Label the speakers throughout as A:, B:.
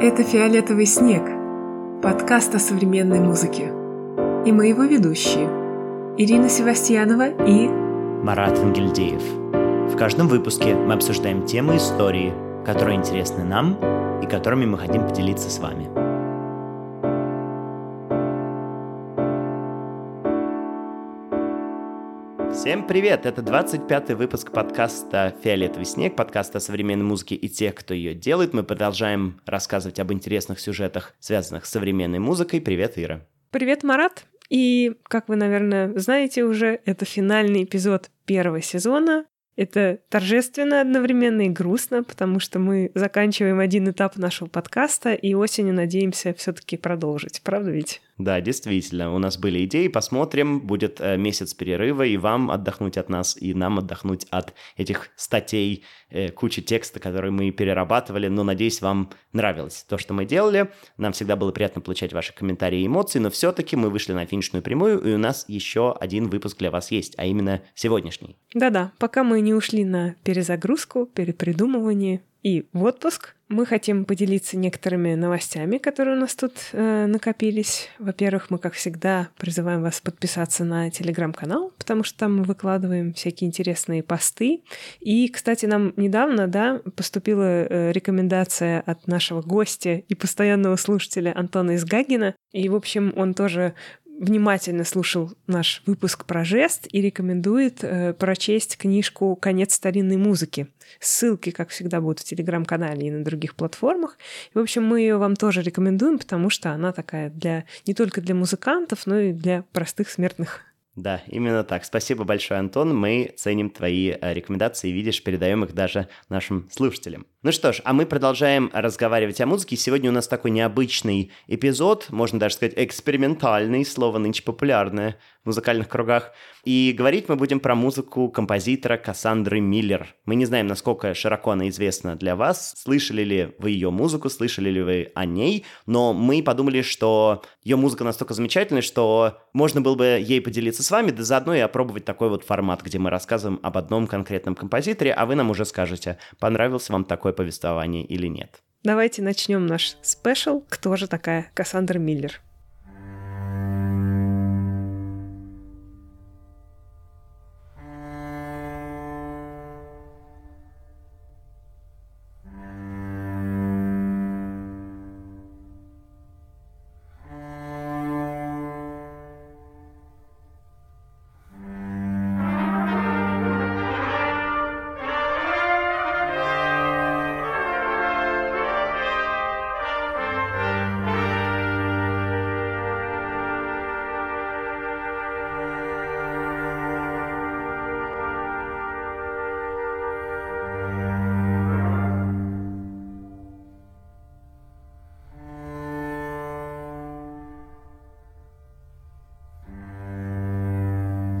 A: Это «Фиолетовый снег» – подкаст о современной музыке. И мы его ведущие – Ирина Севастьянова и
B: Марат Ангельдеев. В каждом выпуске мы обсуждаем темы истории, которые интересны нам и которыми мы хотим поделиться с вами. Всем привет! Это 25-й выпуск подкаста «Фиолетовый снег», подкаста о современной музыке и тех, кто ее делает. Мы продолжаем рассказывать об интересных сюжетах, связанных с современной музыкой. Привет, Ира!
A: Привет, Марат! И, как вы, наверное, знаете уже, это финальный эпизод первого сезона. Это торжественно одновременно и грустно, потому что мы заканчиваем один этап нашего подкаста и осенью надеемся все-таки продолжить. Правда ведь?
B: Да, действительно, у нас были идеи, посмотрим, будет э, месяц перерыва, и вам отдохнуть от нас, и нам отдохнуть от этих статей, э, кучи текста, которые мы перерабатывали, но, надеюсь, вам нравилось то, что мы делали, нам всегда было приятно получать ваши комментарии и эмоции, но все-таки мы вышли на финишную прямую, и у нас еще один выпуск для вас есть, а именно сегодняшний.
A: Да-да, пока мы не ушли на перезагрузку, перепридумывание, и в отпуск. Мы хотим поделиться некоторыми новостями, которые у нас тут э, накопились. Во-первых, мы, как всегда, призываем вас подписаться на телеграм-канал, потому что там мы выкладываем всякие интересные посты. И, кстати, нам недавно да, поступила э, рекомендация от нашего гостя и постоянного слушателя Антона Изгагина. И, в общем, он тоже внимательно слушал наш выпуск про жест и рекомендует э, прочесть книжку «Конец старинной музыки». Ссылки, как всегда, будут в телеграм-канале и на других платформах. И, в общем, мы ее вам тоже рекомендуем, потому что она такая для не только для музыкантов, но и для простых смертных.
B: Да, именно так. Спасибо большое, Антон. Мы ценим твои э, рекомендации, видишь, передаем их даже нашим слушателям. Ну что ж, а мы продолжаем разговаривать о музыке. Сегодня у нас такой необычный эпизод, можно даже сказать экспериментальный, слово нынче популярное в музыкальных кругах. И говорить мы будем про музыку композитора Кассандры Миллер. Мы не знаем, насколько широко она известна для вас, слышали ли вы ее музыку, слышали ли вы о ней, но мы подумали, что ее музыка настолько замечательная, что можно было бы ей поделиться с вами, да заодно и опробовать такой вот формат, где мы рассказываем об одном конкретном композиторе, а вы нам уже скажете, понравился вам такой повествование или нет.
A: Давайте начнем наш спешл. Кто же такая Кассандра Миллер?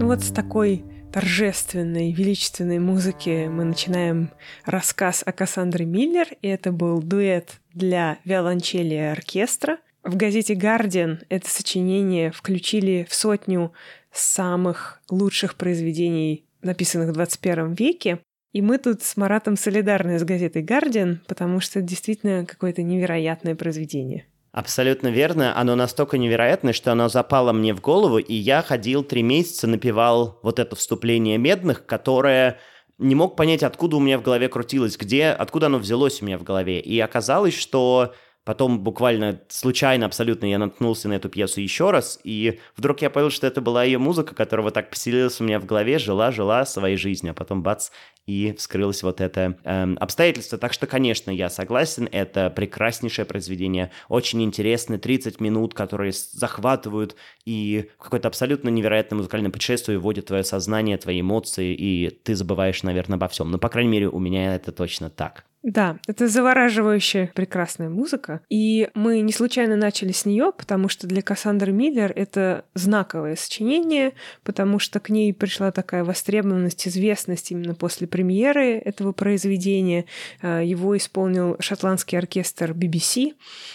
A: Вот с такой торжественной, величественной музыки мы начинаем рассказ о Кассандре Миллер, и это был дуэт для виолончели и оркестра. В газете «Гардиан» это сочинение включили в сотню самых лучших произведений, написанных в 21 веке. И мы тут с Маратом солидарны с газетой «Гардиан», потому что это действительно какое-то невероятное произведение.
B: Абсолютно верно. Оно настолько невероятное, что оно запало мне в голову, и я ходил три месяца, напевал вот это вступление медных, которое не мог понять, откуда у меня в голове крутилось, где, откуда оно взялось у меня в голове. И оказалось, что Потом буквально случайно абсолютно я наткнулся на эту пьесу еще раз, и вдруг я понял, что это была ее музыка, которая вот так поселилась у меня в голове, жила-жила своей жизнью, а потом бац, и вскрылось вот это эм, обстоятельство. Так что, конечно, я согласен, это прекраснейшее произведение, очень интересно, 30 минут, которые захватывают и какое-то абсолютно невероятное музыкальное путешествие вводит твое сознание, твои эмоции, и ты забываешь, наверное, обо всем. Но, по крайней мере, у меня это точно так.
A: Да, это завораживающая прекрасная музыка. И мы не случайно начали с нее, потому что для Кассандры Миллер это знаковое сочинение, потому что к ней пришла такая востребованность, известность именно после премьеры этого произведения. А, его исполнил шотландский оркестр BBC.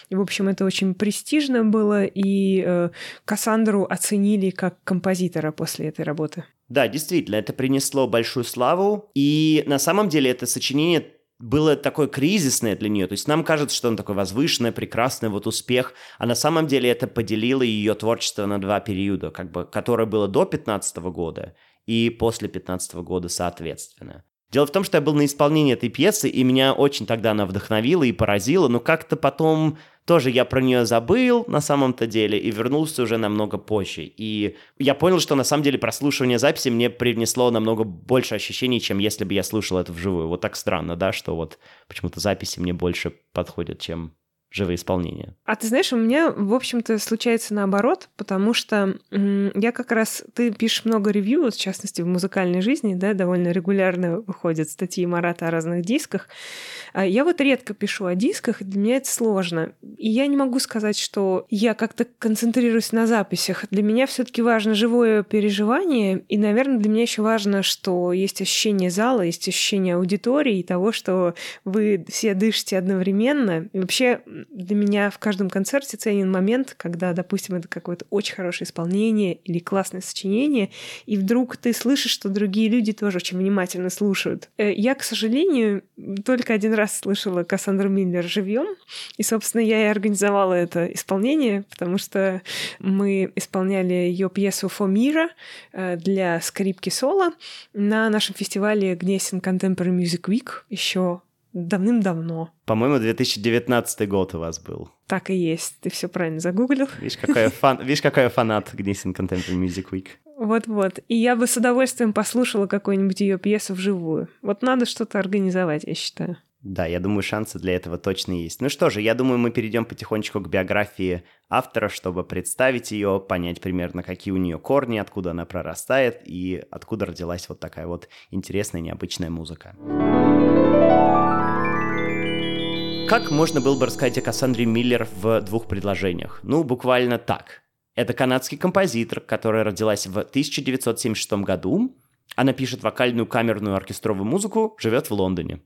A: И, в общем, это очень престижно было, и э, Кассандру оценили как композитора после этой работы.
B: Да, действительно, это принесло большую славу. И на самом деле это сочинение было такое кризисное для нее. То есть нам кажется, что она такой возвышенная, прекрасный вот успех, а на самом деле это поделило ее творчество на два периода, как бы, которое было до 15 года и после 15 года соответственно. Дело в том, что я был на исполнении этой пьесы, и меня очень тогда она вдохновила и поразила, но как-то потом тоже я про нее забыл на самом-то деле и вернулся уже намного позже. И я понял, что на самом деле прослушивание записи мне привнесло намного больше ощущений, чем если бы я слушал это вживую. Вот так странно, да, что вот почему-то записи мне больше подходят, чем живое исполнение.
A: А ты знаешь, у меня, в общем-то, случается наоборот, потому что я как раз... Ты пишешь много ревью, в частности, в музыкальной жизни, да, довольно регулярно выходят статьи Марата о разных дисках. А я вот редко пишу о дисках, для меня это сложно. И я не могу сказать, что я как-то концентрируюсь на записях. Для меня все таки важно живое переживание, и, наверное, для меня еще важно, что есть ощущение зала, есть ощущение аудитории и того, что вы все дышите одновременно. И вообще для меня в каждом концерте ценен момент, когда, допустим, это какое-то очень хорошее исполнение или классное сочинение, и вдруг ты слышишь, что другие люди тоже очень внимательно слушают. Э, я, к сожалению, только один раз слышала Кассандру Миллер живьем, и, собственно, я и организовала это исполнение, потому что мы исполняли ее пьесу «Фомира» э, для скрипки соло на нашем фестивале Гнесин Contemporary Music Week еще давным-давно.
B: По-моему, 2019 год у вас был.
A: Так и есть. Ты все правильно загуглил.
B: Видишь, какой, фан... Видишь, какой я фанат Гнесин Contemporary Music Week.
A: Вот-вот. И я бы с удовольствием послушала какую-нибудь ее пьесу вживую. Вот надо что-то организовать, я считаю.
B: Да, я думаю, шансы для этого точно есть. Ну что же, я думаю, мы перейдем потихонечку к биографии автора, чтобы представить ее, понять примерно, какие у нее корни, откуда она прорастает и откуда родилась вот такая вот интересная, необычная музыка. Как можно было бы рассказать о Кассандре Миллер в двух предложениях? Ну, буквально так. Это канадский композитор, которая родилась в 1976 году. Она пишет вокальную камерную оркестровую музыку, живет в Лондоне.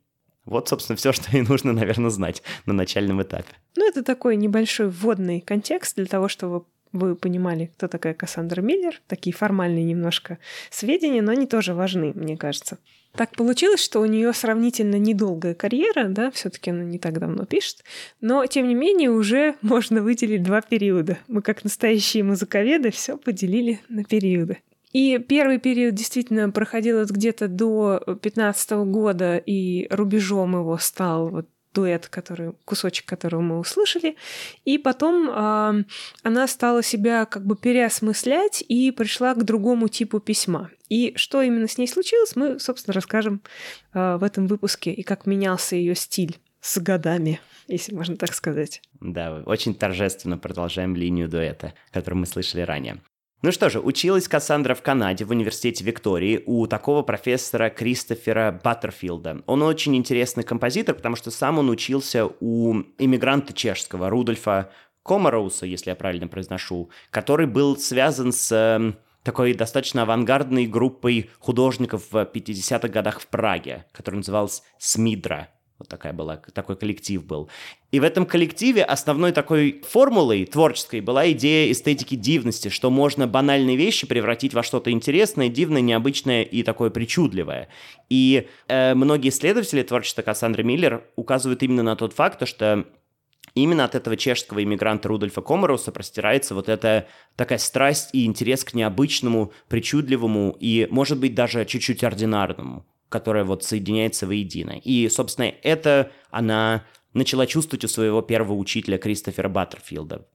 B: Вот, собственно, все, что ей нужно, наверное, знать на начальном этапе.
A: Ну, это такой небольшой вводный контекст для того, чтобы вы понимали, кто такая Кассандра Миллер. Такие формальные немножко сведения, но они тоже важны, мне кажется. Так получилось, что у нее сравнительно недолгая карьера, да, все-таки она не так давно пишет, но тем не менее уже можно выделить два периода. Мы как настоящие музыковеды все поделили на периоды. И первый период действительно проходил где-то до 15 года, и рубежом его стал вот дуэт, который, кусочек которого мы услышали. И потом э, она стала себя как бы переосмыслять и пришла к другому типу письма. И что именно с ней случилось, мы, собственно, расскажем э, в этом выпуске, и как менялся ее стиль с годами, если можно так сказать.
B: Да, очень торжественно продолжаем линию дуэта, которую мы слышали ранее. Ну что же, училась Кассандра в Канаде в университете Виктории у такого профессора Кристофера Баттерфилда. Он очень интересный композитор, потому что сам он учился у иммигранта чешского Рудольфа Комароуса, если я правильно произношу, который был связан с эм, такой достаточно авангардной группой художников в 50-х годах в Праге, которая называлась «Смидра». Вот такая была, такой коллектив был. И в этом коллективе основной такой формулой творческой была идея эстетики дивности, что можно банальные вещи превратить во что-то интересное, дивное, необычное и такое причудливое. И э, многие исследователи творчества Кассандры Миллер указывают именно на тот факт, что Именно от этого чешского иммигранта Рудольфа Комаруса простирается вот эта такая страсть и интерес к необычному, причудливому и, может быть, даже чуть-чуть ординарному которая вот соединяется воедино. И, собственно, это она начала чувствовать у своего первого учителя Кристофера Баттерфилда.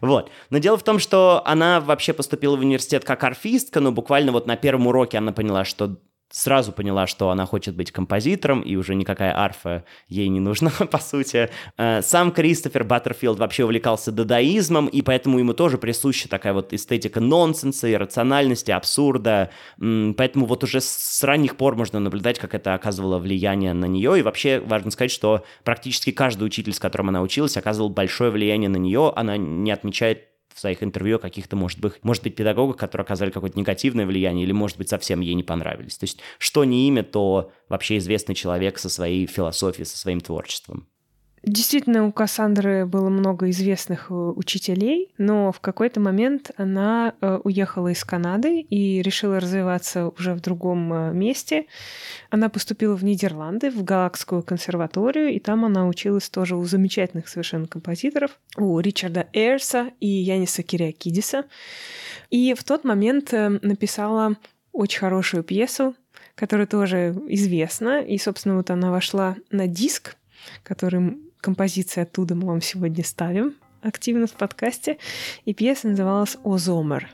B: Вот. Но дело в том, что она вообще поступила в университет как арфистка, но буквально вот на первом уроке она поняла, что сразу поняла, что она хочет быть композитором, и уже никакая арфа ей не нужна, по сути. Э, сам Кристофер Баттерфилд вообще увлекался дадаизмом, и поэтому ему тоже присуща такая вот эстетика нонсенса, иррациональности, абсурда. Поэтому вот уже с ранних пор можно наблюдать, как это оказывало влияние на нее. И вообще важно сказать, что практически каждый учитель, с которым она училась, оказывал большое влияние на нее. Она не отмечает своих интервью каких-то, может быть, может быть, педагогов, которые оказали какое-то негативное влияние, или, может быть, совсем ей не понравились. То есть, что не имя, то вообще известный человек со своей философией, со своим творчеством.
A: Действительно, у Кассандры было много известных э, учителей, но в какой-то момент она э, уехала из Канады и решила развиваться уже в другом э, месте. Она поступила в Нидерланды, в Галакскую консерваторию, и там она училась тоже у замечательных совершенно композиторов, у Ричарда Эрса и Яниса Кириакидиса. И в тот момент написала очень хорошую пьесу, которая тоже известна, и, собственно, вот она вошла на диск, который композиции оттуда мы вам сегодня ставим активно в подкасте. И пьеса называлась «Озомер».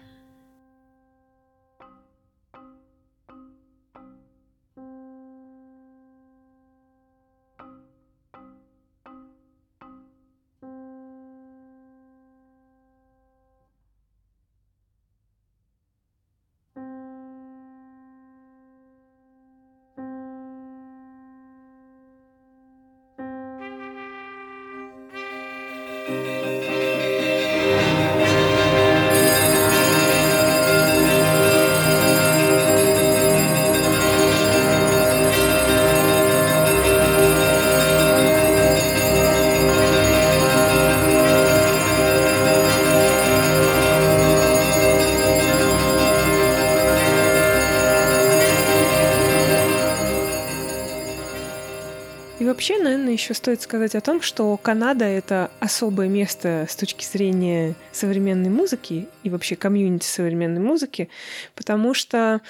A: Еще стоит сказать о том, что Канада — это особое место с точки зрения современной музыки и вообще комьюнити современной музыки, потому что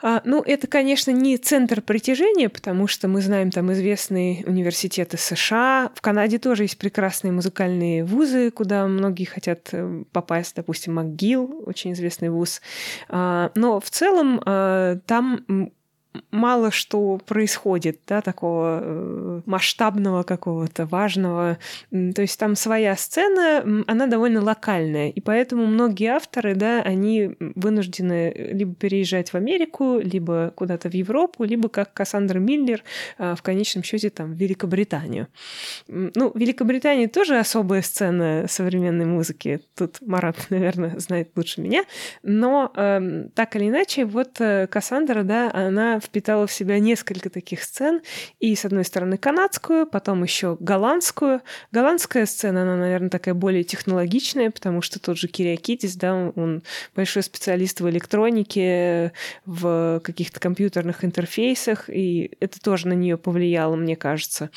A: а, ну, это, конечно, не центр притяжения, потому что мы знаем там известные университеты США. В Канаде тоже есть прекрасные музыкальные вузы, куда многие хотят э, попасть, допустим, МcGill, очень известный вуз. А, но в целом а, там мало что происходит, да, такого э, масштабного какого-то, важного. То есть там своя сцена, она довольно локальная, и поэтому многие авторы, да, они вынуждены либо переезжать в Америку, либо куда-то в Европу, либо как Кассандра Миллер а, в конечном счете там в Великобританию. Ну, Великобритания тоже особая сцена современной музыки. Тут Марат, наверное, знает лучше меня. Но э, так или иначе, вот э, Кассандра, да, она впитала в себя несколько таких сцен. И, с одной стороны, канадскую, потом еще голландскую. Голландская сцена, она, наверное, такая более технологичная, потому что тот же Кириакидис, да, он большой специалист в электронике, в каких-то компьютерных интерфейсах, и это тоже на нее повлияло, мне кажется.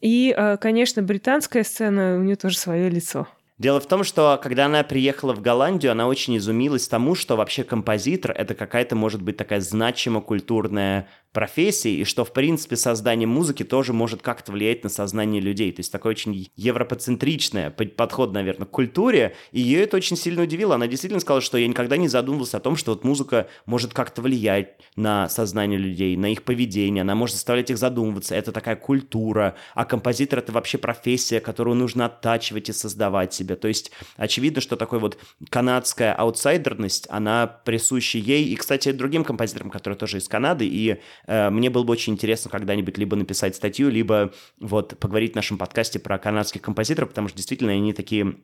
A: И, э, конечно, британская сцена, у нее тоже свое лицо.
B: Дело в том, что когда она приехала в Голландию, она очень изумилась тому, что вообще композитор — это какая-то, может быть, такая значимая культурная профессии, и что, в принципе, создание музыки тоже может как-то влиять на сознание людей. То есть такой очень европоцентричный подход, наверное, к культуре, и ее это очень сильно удивило. Она действительно сказала, что я никогда не задумывался о том, что вот музыка может как-то влиять на сознание людей, на их поведение, она может заставлять их задумываться. Это такая культура, а композитор — это вообще профессия, которую нужно оттачивать и создавать себе. То есть очевидно, что такой вот канадская аутсайдерность, она присуща ей, и, кстати, другим композиторам, которые тоже из Канады, и мне было бы очень интересно когда-нибудь либо написать статью, либо вот поговорить в нашем подкасте про канадских композиторов, потому что действительно они такие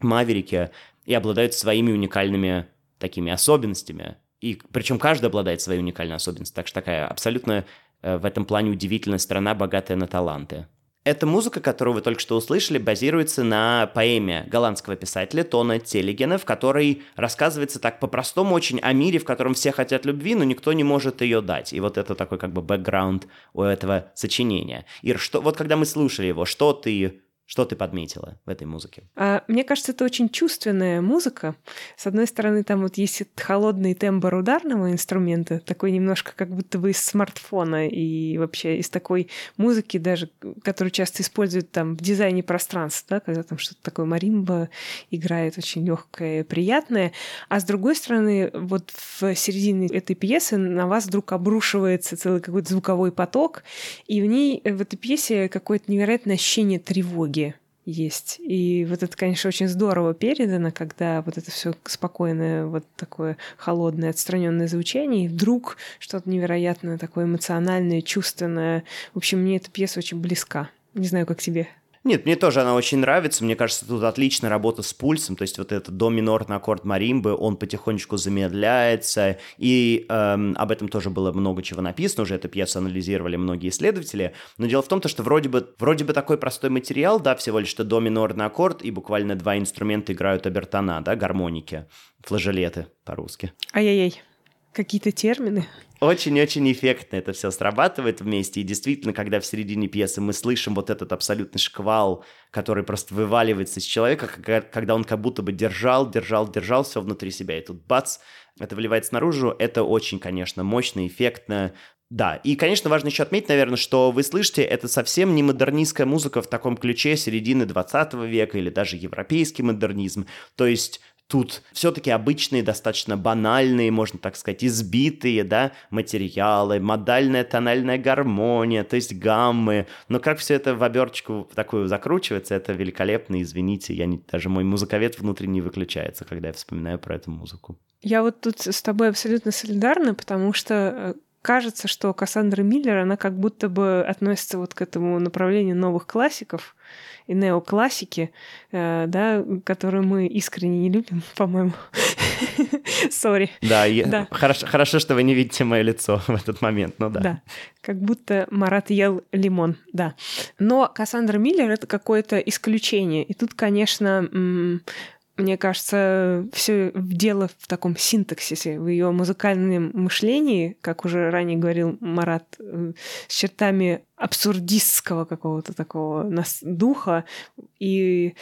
B: маверики и обладают своими уникальными такими особенностями. И причем каждый обладает своей уникальной особенностью. Так что такая абсолютно э, в этом плане удивительная страна, богатая на таланты. Эта музыка, которую вы только что услышали, базируется на поэме голландского писателя Тона Телегена, в которой рассказывается так по-простому очень о мире, в котором все хотят любви, но никто не может ее дать. И вот это такой как бы бэкграунд у этого сочинения. Ир, что, вот когда мы слушали его, что ты что ты подметила в этой музыке?
A: А, мне кажется, это очень чувственная музыка. С одной стороны, там вот есть холодный тембр ударного инструмента, такой немножко как будто бы из смартфона и вообще из такой музыки даже, которую часто используют там в дизайне пространства, да, когда там что-то такое маримба играет очень легкое, приятное. А с другой стороны, вот в середине этой пьесы на вас вдруг обрушивается целый какой-то звуковой поток, и в ней, в этой пьесе какое-то невероятное ощущение тревоги есть. И вот это, конечно, очень здорово передано, когда вот это все спокойное, вот такое холодное, отстраненное звучание, и вдруг что-то невероятное, такое эмоциональное, чувственное. В общем, мне эта пьеса очень близка. Не знаю, как тебе.
B: Нет, мне тоже она очень нравится. Мне кажется, тут отличная работа с пульсом. То есть вот этот до минорный аккорд маримбы, он потихонечку замедляется. И эм, об этом тоже было много чего написано. Уже эту пьесу анализировали многие исследователи. Но дело в том, что вроде бы, вроде бы такой простой материал, да, всего лишь что до минорный аккорд, и буквально два инструмента играют обертона, да, гармоники, флажолеты по-русски.
A: Ай-яй-яй. Какие-то термины?
B: Очень-очень эффектно это все срабатывает вместе. И действительно, когда в середине пьесы мы слышим вот этот абсолютный шквал, который просто вываливается из человека, когда он как будто бы держал, держал, держал все внутри себя, и тут бац, это выливается наружу, это очень, конечно, мощно, эффектно. Да, и, конечно, важно еще отметить, наверное, что вы слышите, это совсем не модернистская музыка в таком ключе середины 20 века или даже европейский модернизм. То есть Тут все-таки обычные, достаточно банальные, можно так сказать, избитые, да, материалы, модальная тональная гармония, то есть гаммы. Но как все это в оберточку такую закручивается, это великолепно, извините, я не, даже мой музыковед внутренне выключается, когда я вспоминаю про эту музыку.
A: Я вот тут с тобой абсолютно солидарна, потому что э, кажется, что Кассандра Миллер, она как будто бы относится вот к этому направлению новых классиков, и неоклассики, э, да, которые мы искренне не любим, по-моему. Сори.
B: Да, я... да. Хорошо, хорошо, что вы не видите мое лицо в этот момент, ну да.
A: Да, как будто Марат ел лимон, да. Но Кассандра Миллер — это какое-то исключение. И тут, конечно, мне кажется, все дело в таком синтаксисе, в ее музыкальном мышлении, как уже ранее говорил Марат, э, с чертами абсурдистского какого-то такого нас духа. И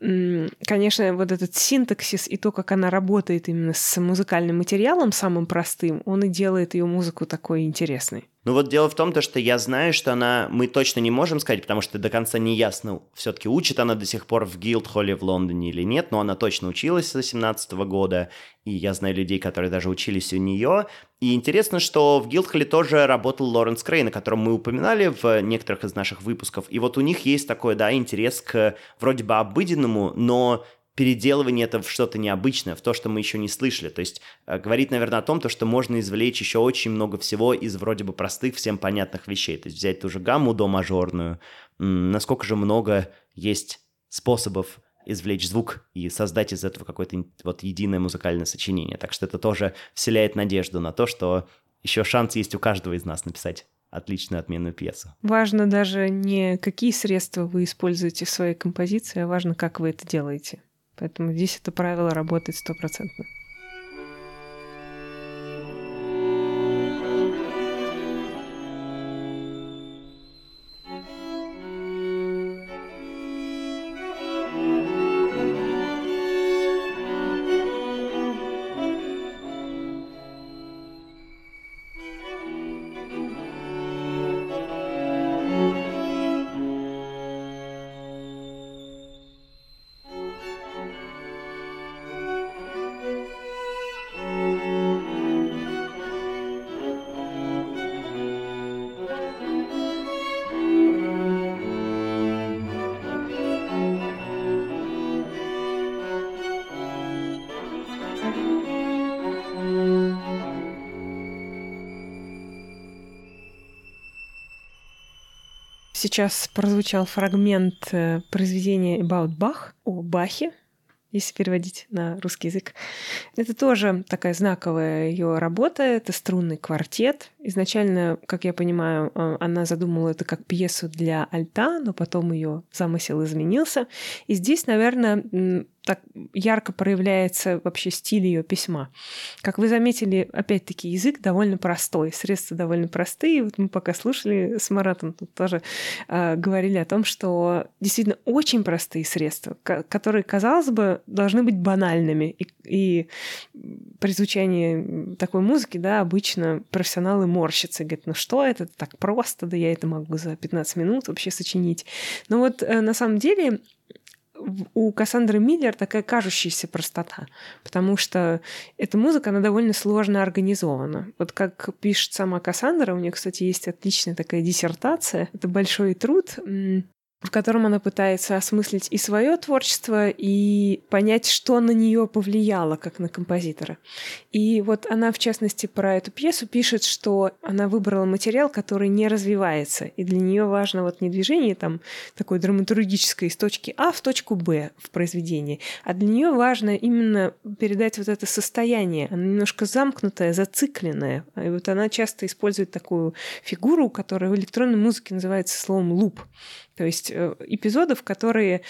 A: конечно, вот этот синтаксис и то, как она работает именно с музыкальным материалом самым простым, он и делает ее музыку такой интересной.
B: Ну вот дело в том, то, что я знаю, что она, мы точно не можем сказать, потому что до конца не ясно, все-таки учит она до сих пор в Гилдхолле в Лондоне или нет, но она точно училась с 18 года, и я знаю людей, которые даже учились у нее. И интересно, что в Гилдхолле тоже работал Лоренс Крейн, о котором мы упоминали в некоторых из наших выпусков, и вот у них есть такой, да, интерес к вроде бы обыденному, но переделывание это в что-то необычное, в то, что мы еще не слышали. То есть э, говорит, наверное, о том, то, что можно извлечь еще очень много всего из вроде бы простых, всем понятных вещей. То есть взять ту же гамму до мажорную, насколько же много есть способов извлечь звук и создать из этого какое-то вот единое музыкальное сочинение. Так что это тоже вселяет надежду на то, что еще шанс есть у каждого из нас написать отличную отменную пьесу.
A: Важно даже не какие средства вы используете в своей композиции, а важно, как вы это делаете. Поэтому здесь это правило работает стопроцентно. Сейчас прозвучал фрагмент э, произведения About Bach о Бахе, если переводить на русский язык. Это тоже такая знаковая ее работа. Это струнный квартет. Изначально, как я понимаю, э, она задумала это как пьесу для альта, но потом ее замысел изменился. И здесь, наверное, так ярко проявляется вообще стиль ее письма. Как вы заметили, опять-таки язык довольно простой, средства довольно простые. Вот мы пока слушали с Маратом, тут тоже э, говорили о том, что действительно очень простые средства, которые, казалось бы, должны быть банальными. И, и при звучании такой музыки, да, обычно профессионалы морщатся, говорят, ну что это так просто, да я это могу за 15 минут вообще сочинить. Но вот э, на самом деле у Кассандры Миллер такая кажущаяся простота, потому что эта музыка, она довольно сложно организована. Вот как пишет сама Кассандра, у нее, кстати, есть отличная такая диссертация, это большой труд, в котором она пытается осмыслить и свое творчество, и понять, что на нее повлияло, как на композитора. И вот она, в частности, про эту пьесу пишет, что она выбрала материал, который не развивается, и для нее важно вот не движение там такой драматургическое из точки А в точку Б в произведении, а для нее важно именно передать вот это состояние. Она немножко замкнутая, зацикленная. И вот она часто использует такую фигуру, которая в электронной музыке называется словом луп. То есть э, эпизодов, которые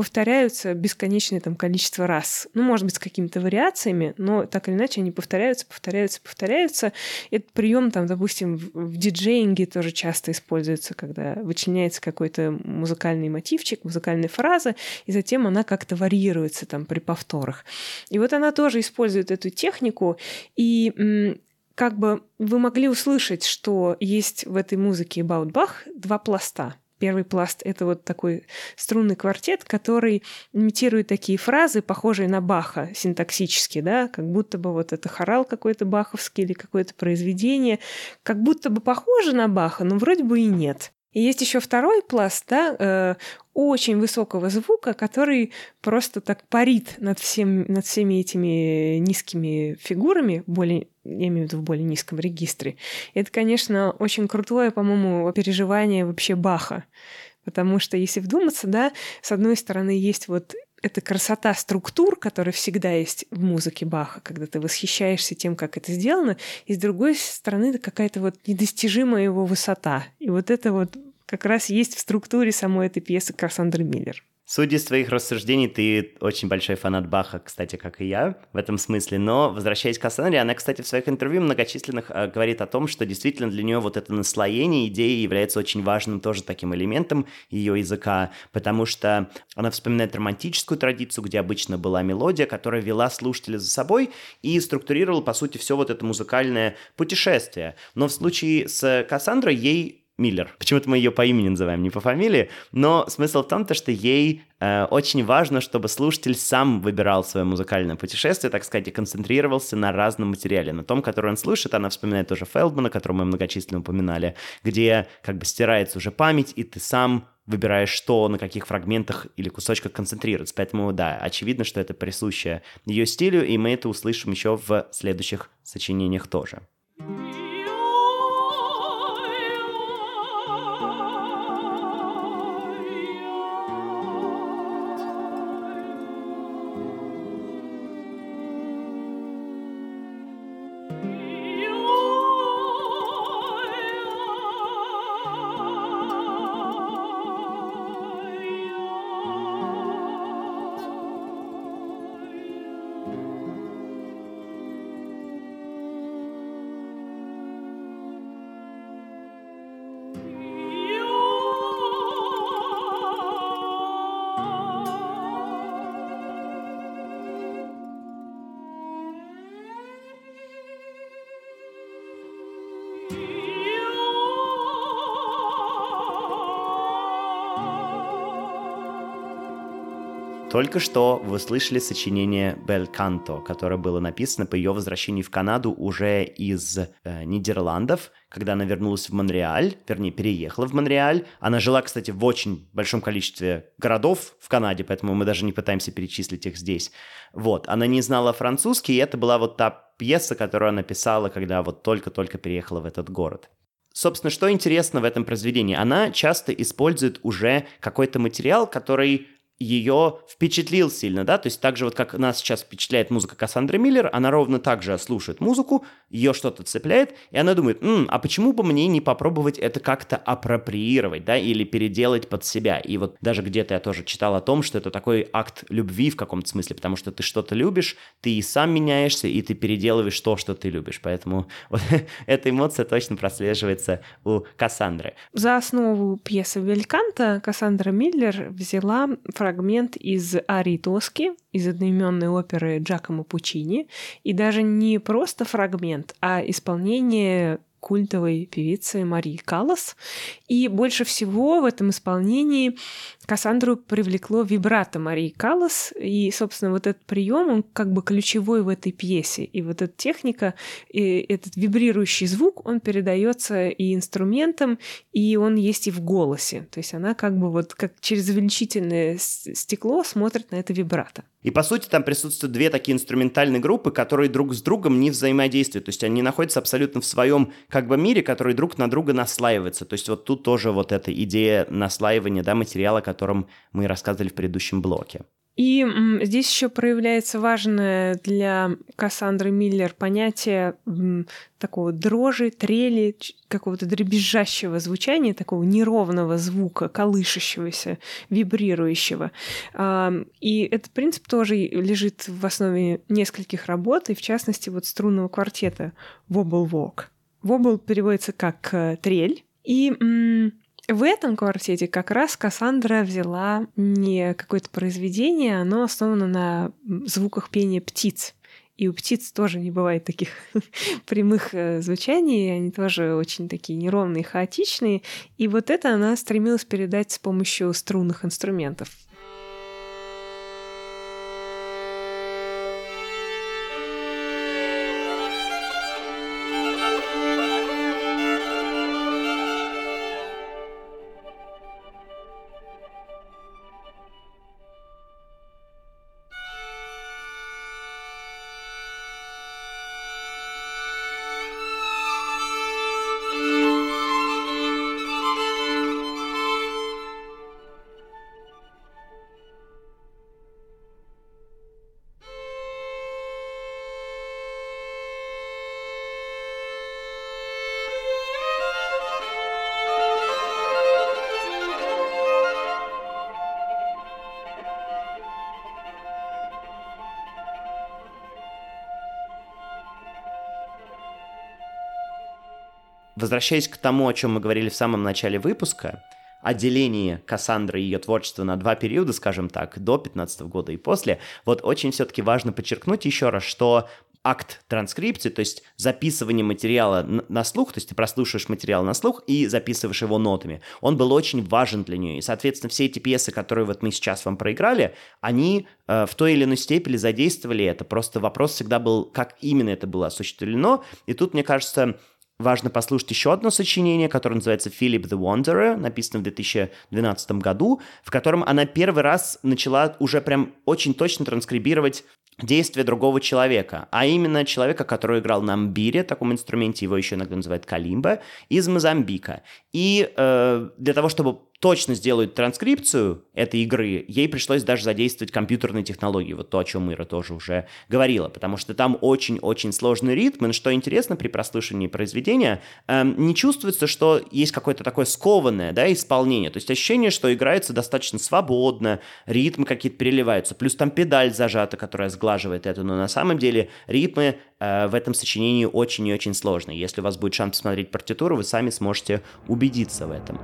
A: повторяются бесконечное там количество раз. Ну, может быть, с какими-то вариациями, но так или иначе они повторяются, повторяются, повторяются. Этот прием там, допустим, в, диджеинге тоже часто используется, когда вычленяется какой-то музыкальный мотивчик, музыкальная фраза, и затем она как-то варьируется там при повторах. И вот она тоже использует эту технику, и как бы вы могли услышать, что есть в этой музыке Bach два пласта — Первый пласт — это вот такой струнный квартет, который имитирует такие фразы, похожие на Баха синтаксически, да, как будто бы вот это хорал какой-то баховский или какое-то произведение, как будто бы похоже на Баха, но вроде бы и нет. И есть еще второй пласт, да, э, очень высокого звука, который просто так парит над, всем, над всеми этими низкими фигурами, более, я имею в виду в более низком регистре. И это, конечно, очень крутое, по-моему, переживание вообще Баха. Потому что, если вдуматься, да, с одной стороны, есть вот эта красота структур, которая всегда есть в музыке Баха, когда ты восхищаешься тем, как это сделано, и с другой стороны, это какая-то вот недостижимая его высота. И вот это вот как раз есть в структуре самой этой пьесы Кассандры Миллер.
B: Судя из твоих рассуждений, ты очень большой фанат Баха, кстати, как и я в этом смысле. Но, возвращаясь к Кассандре, она, кстати, в своих интервью многочисленных э, говорит о том, что действительно для нее вот это наслоение идеи является очень важным тоже таким элементом ее языка, потому что она вспоминает романтическую традицию, где обычно была мелодия, которая вела слушателя за собой и структурировала, по сути, все вот это музыкальное путешествие. Но в случае с Кассандрой ей Миллер. Почему-то мы ее по имени называем, не по фамилии. Но смысл в том, то, что ей э, очень важно, чтобы слушатель сам выбирал свое музыкальное путешествие, так сказать, и концентрировался на разном материале. На том, который он слышит, она вспоминает тоже Фелдмана, которого мы многочисленно упоминали, где как бы стирается уже память, и ты сам выбираешь, что, на каких фрагментах или кусочках концентрироваться. Поэтому, да, очевидно, что это присуще ее стилю, и мы это услышим еще в следующих сочинениях тоже. Только что вы слышали сочинение «Бель Канто», которое было написано по ее возвращению в Канаду уже из э, Нидерландов, когда она вернулась в Монреаль, вернее, переехала в Монреаль. Она жила, кстати, в очень большом количестве городов в Канаде, поэтому мы даже не пытаемся перечислить их здесь. Вот, она не знала французский, и это была вот та пьеса, которую она писала, когда вот только-только переехала в этот город. Собственно, что интересно в этом произведении? Она часто использует уже какой-то материал, который ее впечатлил сильно, да, то есть так же вот как нас сейчас впечатляет музыка Кассандры Миллер, она ровно так же слушает музыку, ее что-то цепляет, и она думает, М, а почему бы мне не попробовать это как-то апроприировать, да, или переделать под себя, и вот даже где-то я тоже читал о том, что это такой акт любви в каком-то смысле, потому что ты что-то любишь, ты и сам меняешься, и ты переделываешь то, что ты любишь, поэтому вот эта эмоция точно прослеживается у Кассандры.
A: За основу пьесы Вельканта Кассандра Миллер взяла фрагмент фрагмент из арии Тоски, из одноименной оперы Джакомо Пучини, и даже не просто фрагмент, а исполнение культовой певицы Марии Каллас. И больше всего в этом исполнении Кассандру привлекло вибрато Марии Каллас, и, собственно, вот этот прием, он как бы ключевой в этой пьесе. И вот эта техника, и этот вибрирующий звук, он передается и инструментам, и он есть и в голосе. То есть она как бы вот как через увеличительное стекло смотрит на это вибрато.
B: И по сути там присутствуют две такие инструментальные группы, которые друг с другом не взаимодействуют. То есть они находятся абсолютно в своем как бы мире, который друг на друга наслаивается. То есть вот тут тоже вот эта идея наслаивания да, материала, о котором мы рассказывали в предыдущем блоке.
A: И здесь еще проявляется важное для Кассандры Миллер понятие такого дрожи, трели, какого-то дребезжащего звучания, такого неровного звука, колышащегося, вибрирующего. И этот принцип тоже лежит в основе нескольких работ, и в частности вот струнного квартета Wobble Walk. Wobble переводится как э, трель, и в этом квартете как раз Кассандра взяла не какое-то произведение, оно основано на звуках пения птиц. И у птиц тоже не бывает таких прямых э, звучаний, они тоже очень такие неровные, хаотичные. И вот это она стремилась передать с помощью струнных инструментов.
B: Возвращаясь к тому, о чем мы говорили в самом начале выпуска, о делении Кассандры и ее творчества на два периода, скажем так, до 15 года и после, вот очень все-таки важно подчеркнуть еще раз, что акт транскрипции, то есть записывание материала на слух, то есть ты прослушиваешь материал на слух и записываешь его нотами, он был очень важен для нее. И, соответственно, все эти пьесы, которые вот мы сейчас вам проиграли, они э, в той или иной степени задействовали это. Просто вопрос всегда был, как именно это было осуществлено. И тут, мне кажется, важно послушать еще одно сочинение, которое называется «Philip the Wanderer», написано в 2012 году, в котором она первый раз начала уже прям очень точно транскрибировать действия другого человека, а именно человека, который играл на мбире, таком инструменте, его еще иногда называют калимба, из Мозамбика. И э, для того, чтобы точно сделать транскрипцию этой игры, ей пришлось даже задействовать компьютерные технологии, вот то, о чем Ира тоже уже говорила, потому что там очень-очень сложный ритм, и что интересно, при прослушивании произведения э, не чувствуется, что есть какое-то такое скованное да, исполнение, то есть ощущение, что играется достаточно свободно, ритмы какие-то переливаются, плюс там педаль зажата, которая сглаживает это, но на самом деле ритмы э, в этом сочинении очень и очень сложные. Если у вас будет шанс посмотреть партитуру, вы сами сможете убедиться в этом.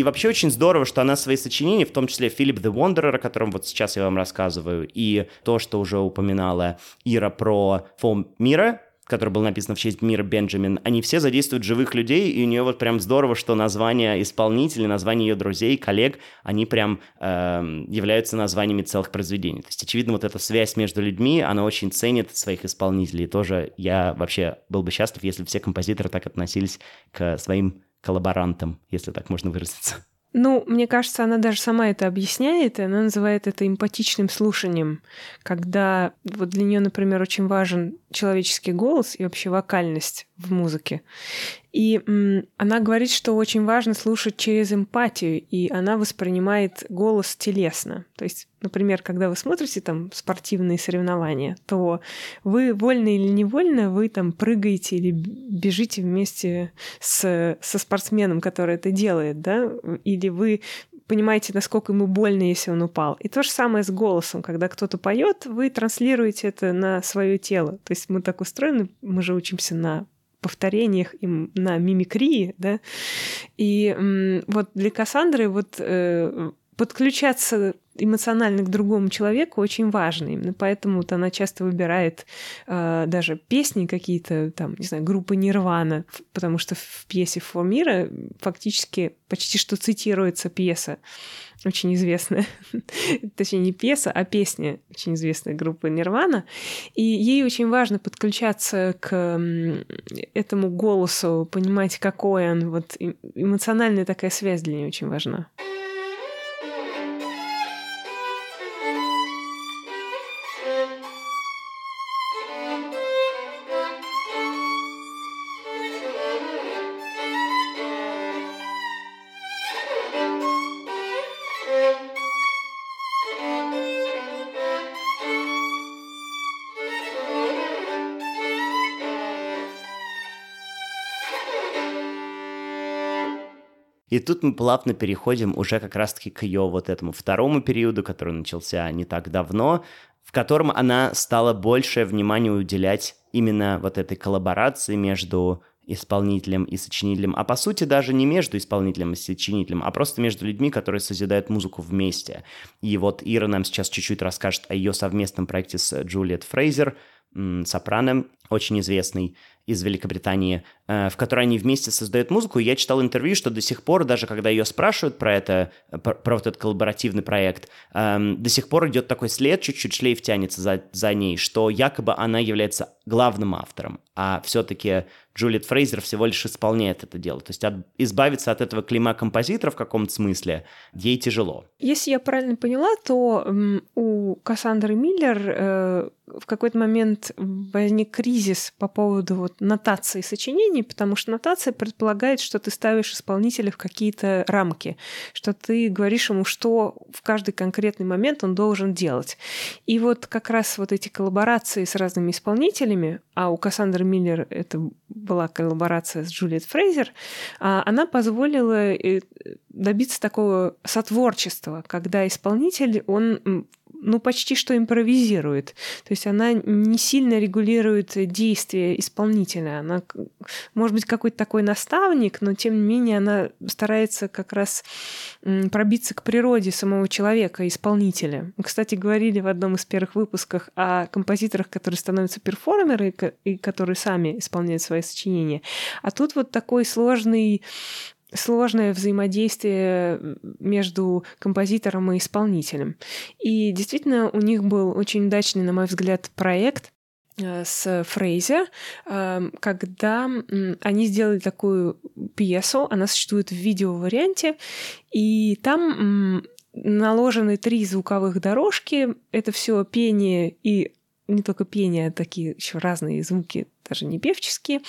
B: И вообще очень здорово, что она свои сочинения, в том числе Филипп the Wanderer, о котором вот сейчас я вам рассказываю, и то, что уже упоминала Ира про фон мира, который был написан в честь Мира Бенджамин, они все задействуют живых людей, и у нее вот прям здорово, что названия исполнителей, названия ее друзей, коллег, они прям э, являются названиями целых произведений. То есть, очевидно, вот эта связь между людьми, она очень ценит своих исполнителей. И тоже я вообще был бы счастлив, если все композиторы так относились к своим коллаборантом, если так можно выразиться.
A: Ну, мне кажется, она даже сама это объясняет, и она называет это эмпатичным слушанием, когда вот для нее, например, очень важен человеческий голос и вообще вокальность в музыке. И м, она говорит, что очень важно слушать через эмпатию, и она воспринимает голос телесно. То есть, например, когда вы смотрите там спортивные соревнования, то вы вольно или невольно, вы там прыгаете или бежите вместе с, со спортсменом, который это делает, да, или вы понимаете, насколько ему больно, если он упал. И то же самое с голосом. Когда кто-то поет, вы транслируете это на свое тело. То есть мы так устроены, мы же учимся на повторениях и на мимикрии, да. И вот для Кассандры вот э, подключаться эмоционально к другому человеку очень важно. Именно поэтому вот она часто выбирает э, даже песни какие-то, там, не знаю, группы Нирвана, потому что в пьесе «Фо мира» фактически почти что цитируется пьеса очень известная, точнее не пьеса, а песня очень известной группы Нирвана. И ей очень важно подключаться к этому голосу, понимать, какой он. Вот эмоциональная такая связь для нее очень важна.
B: И тут мы плавно переходим уже как раз-таки к ее вот этому второму периоду, который начался не так давно, в котором она стала большее внимание уделять именно вот этой коллаборации между исполнителем и сочинителем, а по сути даже не между исполнителем и сочинителем, а просто между людьми, которые созидают музыку вместе. И вот Ира нам сейчас чуть-чуть расскажет о ее совместном проекте с Джулиет Фрейзер, сопрано, очень известный из Великобритании, в которой они вместе создают музыку. И я читал интервью, что до сих пор, даже когда ее спрашивают про это, про, про вот этот коллаборативный проект, эм, до сих пор идет такой след, чуть-чуть шлейф тянется за, за ней, что якобы она является главным автором, а все-таки Джулиет Фрейзер всего лишь исполняет это дело. То есть от, избавиться от этого клима композитора в каком-то смысле ей тяжело.
A: Если я правильно поняла, то м, у Кассандры Миллер э, в какой-то момент возник кризис по поводу вот нотации сочинений, потому что нотация предполагает, что ты ставишь исполнителя в какие-то рамки, что ты говоришь ему, что в каждый конкретный момент он должен делать. И вот как раз вот эти коллаборации с разными исполнителями, а у Кассандры Миллер это была коллаборация с Джулиет Фрейзер, а, она позволила э, добиться такого сотворчества, когда исполнитель, он ну, почти что импровизирует. То есть она не сильно регулирует действия исполнителя. Она, может быть, какой-то такой наставник, но тем не менее она старается как раз пробиться к природе самого человека, исполнителя. Мы, кстати, говорили в одном из первых выпусков о композиторах, которые становятся перформеры и которые сами исполняют свои сочинения. А тут вот такой сложный сложное взаимодействие между композитором и исполнителем. И действительно, у них был очень удачный, на мой взгляд, проект э, с Фрейзер, э, когда они сделали такую пьесу, она существует в видеоварианте, и там наложены три звуковых дорожки. Это все пение и не только пение, а такие еще разные звуки, даже не певческие,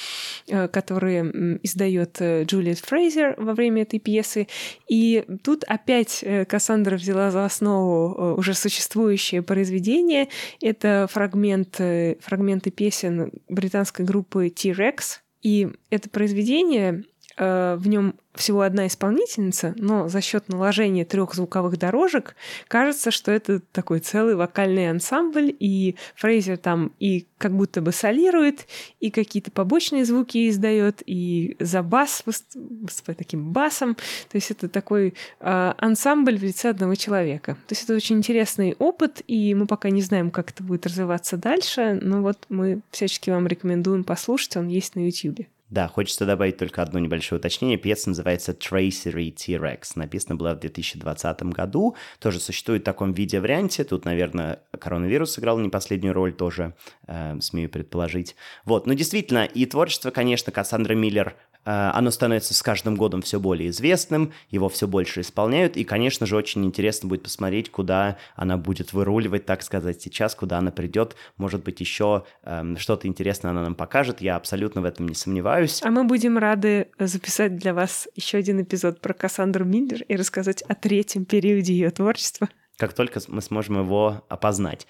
A: э, которые издает э, Джулиет Фрейзер во время этой пьесы. И тут опять э, Кассандра взяла за основу уже существующее произведение. Это фрагмент, фрагменты песен британской группы T-Rex. И это произведение в нем всего одна исполнительница, но за счет наложения трех звуковых дорожек кажется, что это такой целый вокальный ансамбль, и Фрейзер там и как будто бы солирует, и какие-то побочные звуки издает, и за бас выступает таким басом. То есть это такой э, ансамбль в лице одного человека. То есть это очень интересный опыт, и мы пока не знаем, как это будет развиваться дальше, но вот мы всячески вам рекомендуем послушать, он есть на YouTube.
B: Да, хочется добавить только одно небольшое уточнение. Пьеса называется Tracery T-Rex. Написана была в 2020 году. Тоже существует в таком виде-варианте. Тут, наверное, коронавирус сыграл не последнюю роль тоже, э, смею предположить. Вот, но действительно, и творчество, конечно, Кассандра Миллер оно становится с каждым годом все более известным, его все больше исполняют, и, конечно же, очень интересно будет посмотреть, куда она будет выруливать, так сказать, сейчас, куда она придет. Может быть, еще эм, что-то интересное она нам покажет, я абсолютно в этом не сомневаюсь.
A: А мы будем рады записать для вас еще один эпизод про Кассандру Миллер и рассказать о третьем периоде ее творчества.
B: Как только мы сможем его опознать.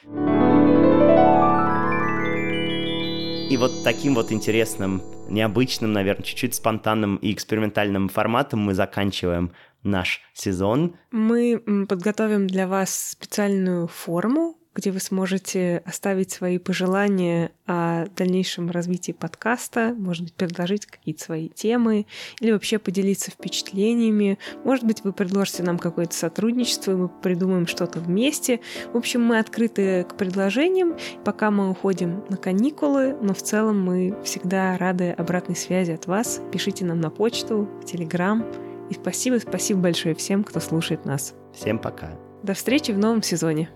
B: Вот таким вот интересным, необычным, наверное, чуть-чуть спонтанным и экспериментальным форматом мы заканчиваем наш сезон.
A: Мы подготовим для вас специальную форму, где вы сможете оставить свои пожелания о дальнейшем развитии подкаста, может быть, предложить какие-то свои темы или вообще поделиться впечатлениями. Может быть, вы предложите нам какое-то сотрудничество, и мы придумаем что-то вместе. В общем, мы открыты к предложениям, пока мы уходим на каникулы, но в целом мы всегда рады обратной связи от вас. Пишите нам на почту, в Телеграм. И спасибо, спасибо большое всем, кто слушает нас.
B: Всем пока.
A: До встречи в новом сезоне.